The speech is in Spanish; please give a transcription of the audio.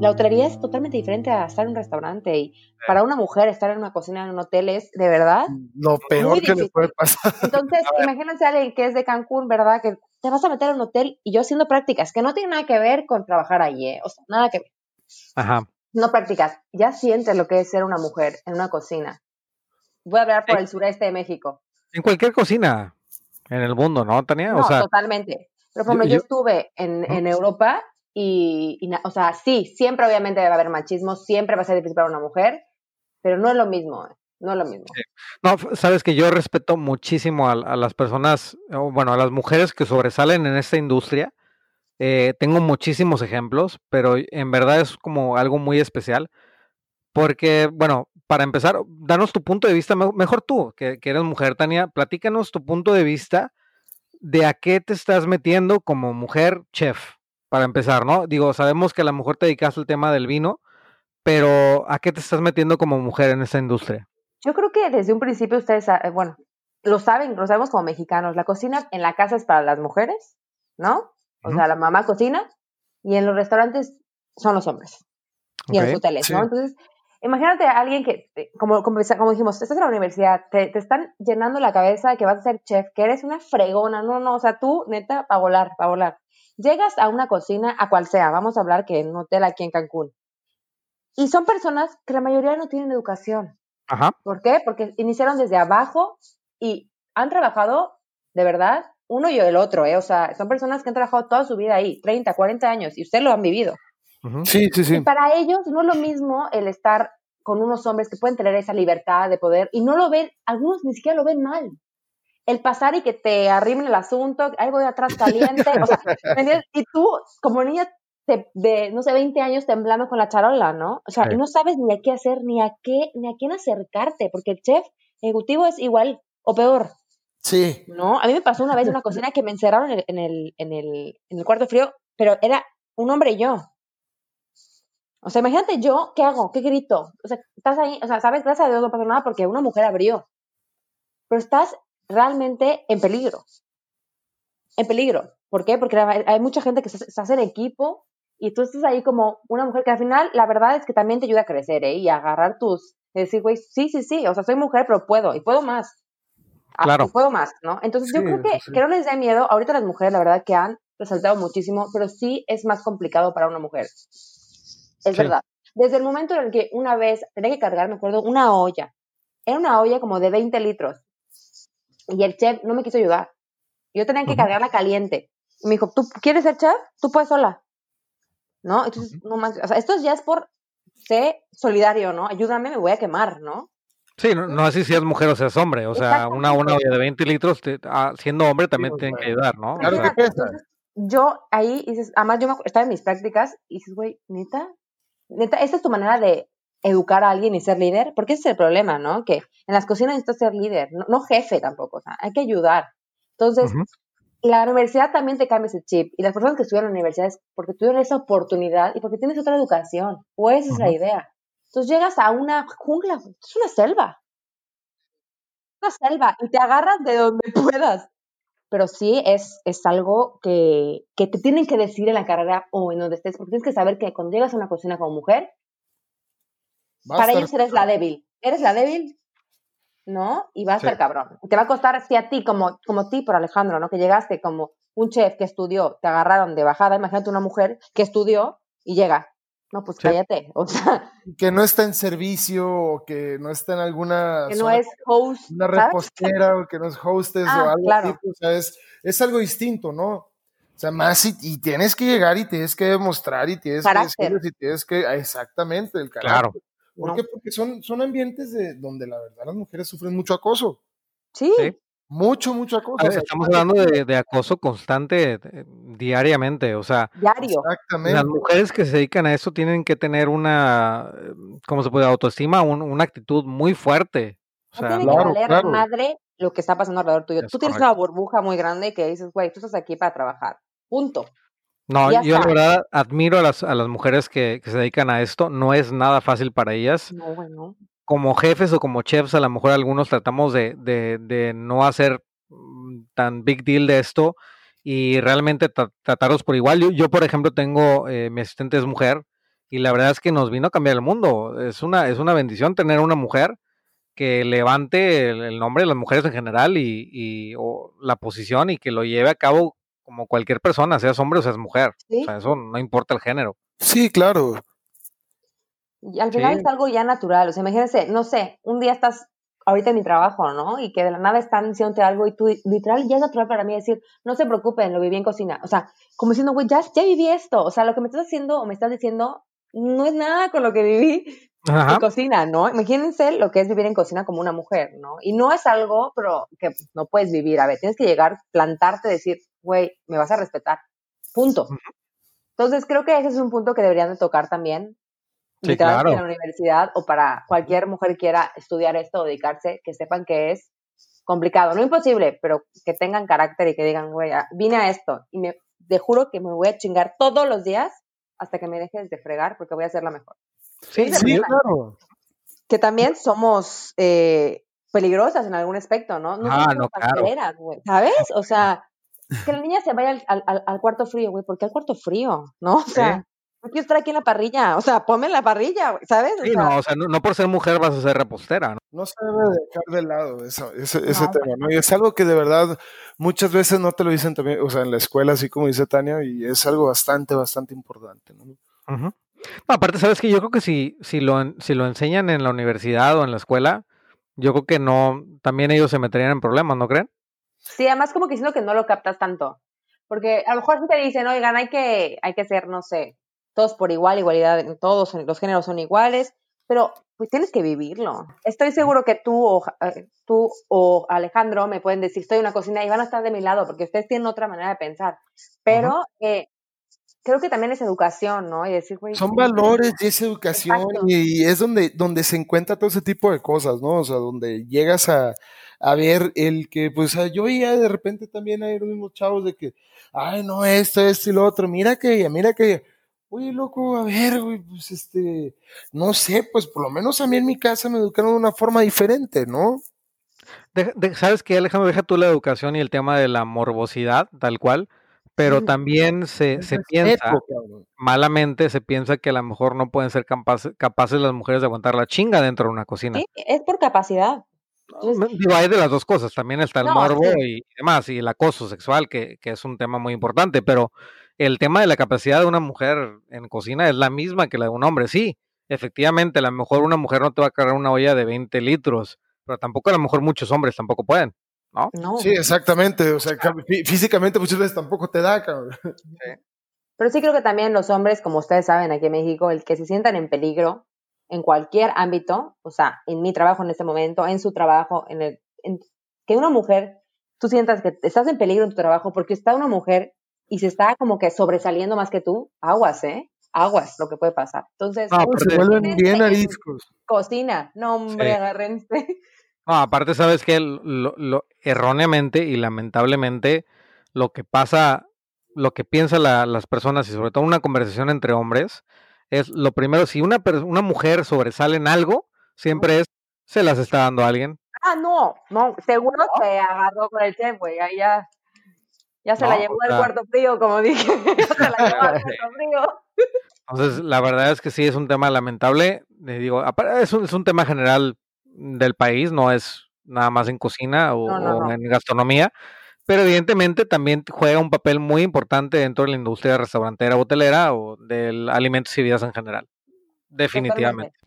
La hotelería es totalmente diferente a estar en un restaurante y para una mujer estar en una cocina en un hotel es de verdad lo peor que le puede pasar. Entonces, imagínense a alguien que es de Cancún, ¿verdad? Que te vas a meter a un hotel y yo haciendo prácticas, que no tiene nada que ver con trabajar allí, ¿eh? o sea, nada que ver. Ajá. No prácticas, ya sientes lo que es ser una mujer en una cocina. Voy a hablar por el sureste de México. En cualquier cocina en el mundo, ¿no, Tania? No, totalmente. Pero como yo, estuve en, en Europa y, o sea, sí, siempre obviamente debe haber machismo, siempre va a ser difícil para una mujer, pero no es lo mismo. ¿eh? No es lo mismo. No, sabes que yo respeto muchísimo a, las personas, bueno, a las mujeres que sobresalen en esta industria. Eh, tengo muchísimos ejemplos, pero en verdad es como algo muy especial. Porque, bueno, para empezar, danos tu punto de vista, mejor tú, que eres mujer, Tania, platícanos tu punto de vista de a qué te estás metiendo como mujer chef, para empezar, ¿no? Digo, sabemos que a lo mejor te dedicaste al tema del vino, pero ¿a qué te estás metiendo como mujer en esta industria? Yo creo que desde un principio ustedes, eh, bueno, lo saben, lo sabemos como mexicanos, la cocina en la casa es para las mujeres, ¿no? O sea, la mamá cocina y en los restaurantes son los hombres y en los hoteles, ¿no? Entonces, imagínate a alguien que, eh, como, como, dijimos, estás en la universidad, te, te, están llenando la cabeza de que vas a ser chef, que eres una fregona, no, no, o sea, tú, neta, para volar, para volar. Llegas a una cocina, a cual sea, vamos a hablar que en un hotel aquí en Cancún, y son personas que la mayoría no tienen educación. Ajá. ¿Por qué? Porque iniciaron desde abajo y han trabajado, de verdad, uno y el otro, ¿eh? O sea, son personas que han trabajado toda su vida ahí, 30, 40 años, y ustedes lo han vivido. Sí, sí, sí. Y para ellos no es lo mismo el estar con unos hombres que pueden tener esa libertad de poder y no lo ven, algunos ni siquiera lo ven mal. El pasar y que te arrimen el asunto, algo de atrás caliente, o sea, Y tú, como niña de, no sé, 20 años temblando con la charola, ¿no? O sea, no sabes ni a qué hacer, ni a qué, ni a quién acercarte, porque el chef ejecutivo es igual o peor. Sí. ¿No? A mí me pasó una vez en una cocina que me encerraron en el, en el, en el cuarto frío, pero era un hombre y yo. O sea, imagínate yo, ¿qué hago? ¿Qué grito? O sea, estás ahí, o sea, sabes, gracias a Dios no pasó nada porque una mujer abrió. Pero estás realmente en peligro. En peligro. ¿Por qué? Porque hay mucha gente que se hace en equipo y tú estás ahí como una mujer que al final la verdad es que también te ayuda a crecer, ¿eh? Y a agarrar tus, decir, güey, sí, sí, sí, o sea, soy mujer, pero puedo, y puedo más. Ah, claro. puedo más, ¿no? Entonces yo creo que, que no les dé miedo, ahorita las mujeres, la verdad que han resaltado muchísimo, pero sí es más complicado para una mujer. Es verdad. Desde el momento en el que una vez tenía que cargar, me acuerdo, una olla. Era una olla como de 20 litros. Y el chef no me quiso ayudar. Yo tenía que cargarla caliente. Y me dijo, ¿tú quieres ser chef? Tú puedes sola. ¿no? Entonces, no más, o sea, esto ya es por ser solidario, ¿no? Ayúdame, me voy a quemar, ¿no? Sí, no, no así si es mujer o seas hombre, o sea, una, una olla de 20 litros, ah, siendo hombre también tienen que ayudar, ¿no? Claro que pesa. Yo ahí dices, además yo estaba en mis prácticas y dices, güey, neta, neta, esta es tu manera de educar a alguien y ser líder, porque ese es el problema, ¿no? Que en las cocinas necesitas ser líder, no, jefe tampoco, o sea, hay que ayudar. Entonces, la universidad también te cambia ese chip. Y las personas que estudian en la universidad es porque tuvieron esa oportunidad y porque tienes otra educación. O esa es la idea. Entonces llegas a una jungla, es una selva. Una selva y te agarras de donde puedas. Pero sí es, es algo que, que te tienen que decir en la carrera o en donde estés, porque tienes que saber que cuando llegas a una cocina como mujer, para ellos eres la débil. Eres la débil ¿no? Y va a ser cabrón. Te va a costar, si a ti, como, como ti por Alejandro, ¿no? Que llegaste como un chef que estudió, te agarraron de bajada, imagínate una mujer que estudió y llega. No, pues cállate. O sea. Que no está en servicio o que no está en alguna. Que no es host. Una repostera o que no es hostess o ah, algo así. O sea, es, es algo distinto, ¿no? O sea, más y, tienes que llegar y tienes que demostrar y tienes que decirles y tienes que. Exactamente, el carácter. Claro. ¿Por qué? Porque son, son ambientes de, donde la verdad las mujeres sufren mucho acoso. Sí. Mucho, mucho acoso. estamos hablando de, acoso constante eh, diariamente, o sea, Diario. Exactamente. las mujeres que se dedican a eso tienen que tener una, ¿cómo se puede? Autoestima, una actitud muy fuerte. O sea, tiene que valer madre lo que está pasando alrededor tuyo. tú tienes una burbuja muy grande que dices, güey, tú estás aquí para trabajar. Punto. No, yo la verdad admiro a las, a las mujeres que, se dedican a esto. No es nada fácil para ellas. No, bueno. Como jefes o como chefs, a lo mejor algunos tratamos de, de, de no hacer mm, tan big deal de esto y realmente tratarlos por igual. Yo, yo por ejemplo, tengo, eh, mi asistente es mujer y la verdad es que nos vino a cambiar el mundo. Es una, es una bendición tener una mujer que levante el, nombre de las mujeres en general y, la posición y que lo lleve a cabo como cualquier persona, seas hombre o seas mujer. O sea, eso no importa el género. Sí, claro. Y al final es algo ya natural. O sea, imagínense, no sé, un día estás ahorita en mi trabajo, ¿no? Y que de la nada están diciéndote algo y tú, literal, ya es natural para mí decir, no se preocupen, lo viví en cocina. O sea, como diciendo, güey, ya, ya viví esto. O sea, lo que me estás haciendo o me estás diciendo no es nada con lo que viví en cocina, ¿no? Imagínense lo que es vivir en cocina como una mujer, ¿no? Y no es algo, pero que no puedes vivir. A ver, tienes que llegar, plantarte, decir, güey, me vas a respetar. Punto. Entonces, creo que ese es un punto que deberían de tocar también. Sí, claro. en la universidad o para cualquier mujer que quiera estudiar esto o dedicarse, que sepan que es complicado, no imposible, pero que tengan carácter y que digan, güey, vine a esto y me te juro que me voy a chingar todos los días hasta que me dejes de fregar porque voy a ser la mejor. Sí, sí, claro. Que también somos eh, peligrosas en algún aspecto, ¿no? No ah, no, claro. ¿sabes? O sea, que la niña se vaya al, al, al cuarto frío, güey, ¿por qué al cuarto frío? ¿No? O sea, no quiero estar aquí en la parrilla, o sea, ponme en la parrilla, ¿sabes? sí, no, o sea, no, por ser mujer vas a ser repostera, ¿no? No se debe dejar de lado eso, ese, ese tema, ¿no? Y es algo que de verdad muchas veces no te lo dicen también, o sea, en la escuela, así como dice Tania, y es algo bastante, bastante importante, ¿no? no aparte, sabes que yo creo que si, si, lo, si lo enseñan en la universidad o en la escuela, yo creo que no, también ellos se meterían en problemas, ¿no creen? Sí, además como que siento que no lo captas tanto. Porque a lo mejor si te dicen, oigan, hay que, hay que ser, no sé, todos por igual, igualdad, todos los géneros son iguales, pero pues tienes que vivirlo. Estoy seguro que tú o, eh, tú o Alejandro me pueden decir, estoy en una cocina y van a estar de mi lado, porque ustedes tienen otra manera de pensar. Pero eh, creo que también es educación, ¿no? Y decir, Son valores y es educación y es donde, donde se encuentra todo ese tipo de cosas, ¿no? O sea, donde llegas a, a ver el que, pues yo ya de repente también hay los mismos chavos de que, ay, no, esto, esto y lo otro, mira que, mira que, oye, loco, a ver, güey, pues este, no sé, pues por lo menos a mí en mi casa me educaron de una forma diferente, ¿no? ¿Sabes qué, Alejandro? Deja tú la educación y el tema de la morbosidad, tal cual, pero también se, se piensa, malamente se piensa que a lo mejor no pueden ser capaces las mujeres de aguantar la chinga dentro de una cocina. Sí, es por capacidad. Digo, hay de las dos cosas, también está el morbo y demás, y el acoso sexual, que, que es un tema muy importante, pero el tema de la capacidad de una mujer en cocina es la misma que la de un hombre. Sí, efectivamente, a lo mejor una mujer no te va a cargar una olla de 20 litros, pero tampoco a lo mejor muchos hombres tampoco pueden, ¿no? Sí, exactamente. O sea, físicamente muchas veces tampoco te da, cabrón. Pero sí creo que también los hombres, como ustedes saben aquí en México, el que se sientan en peligro en cualquier ámbito, o sea, en mi trabajo en este momento, en su trabajo, en el, que una mujer, tú sientas que estás en peligro en tu trabajo porque está una mujer y se está como que sobresaliendo más que tú, aguas, ¿eh? Aguas, lo que puede pasar. Entonces, no, se vuelven bien ariscos. Cocina, no, hombre, agárrense. No, aparte, sabes que lo, erróneamente y lamentablemente lo que pasa, lo que piensan las personas y sobre todo una conversación entre hombres es lo primero, si una, una mujer sobresale en algo, siempre es, se las está dando a alguien. Ah, no, no, seguro se agarró con el chef, güey, ahí ya ya se la llevó al cuarto frío, como dije. ya se la llevó al cuarto frío. Entonces, la verdad es que sí es un tema lamentable. Le digo, es un, es un tema general del país, no es nada más en cocina o, en gastronomía, pero evidentemente también juega un papel muy importante dentro de la industria restaurantera, hotelera o del alimentos y vidas en general. Definitivamente.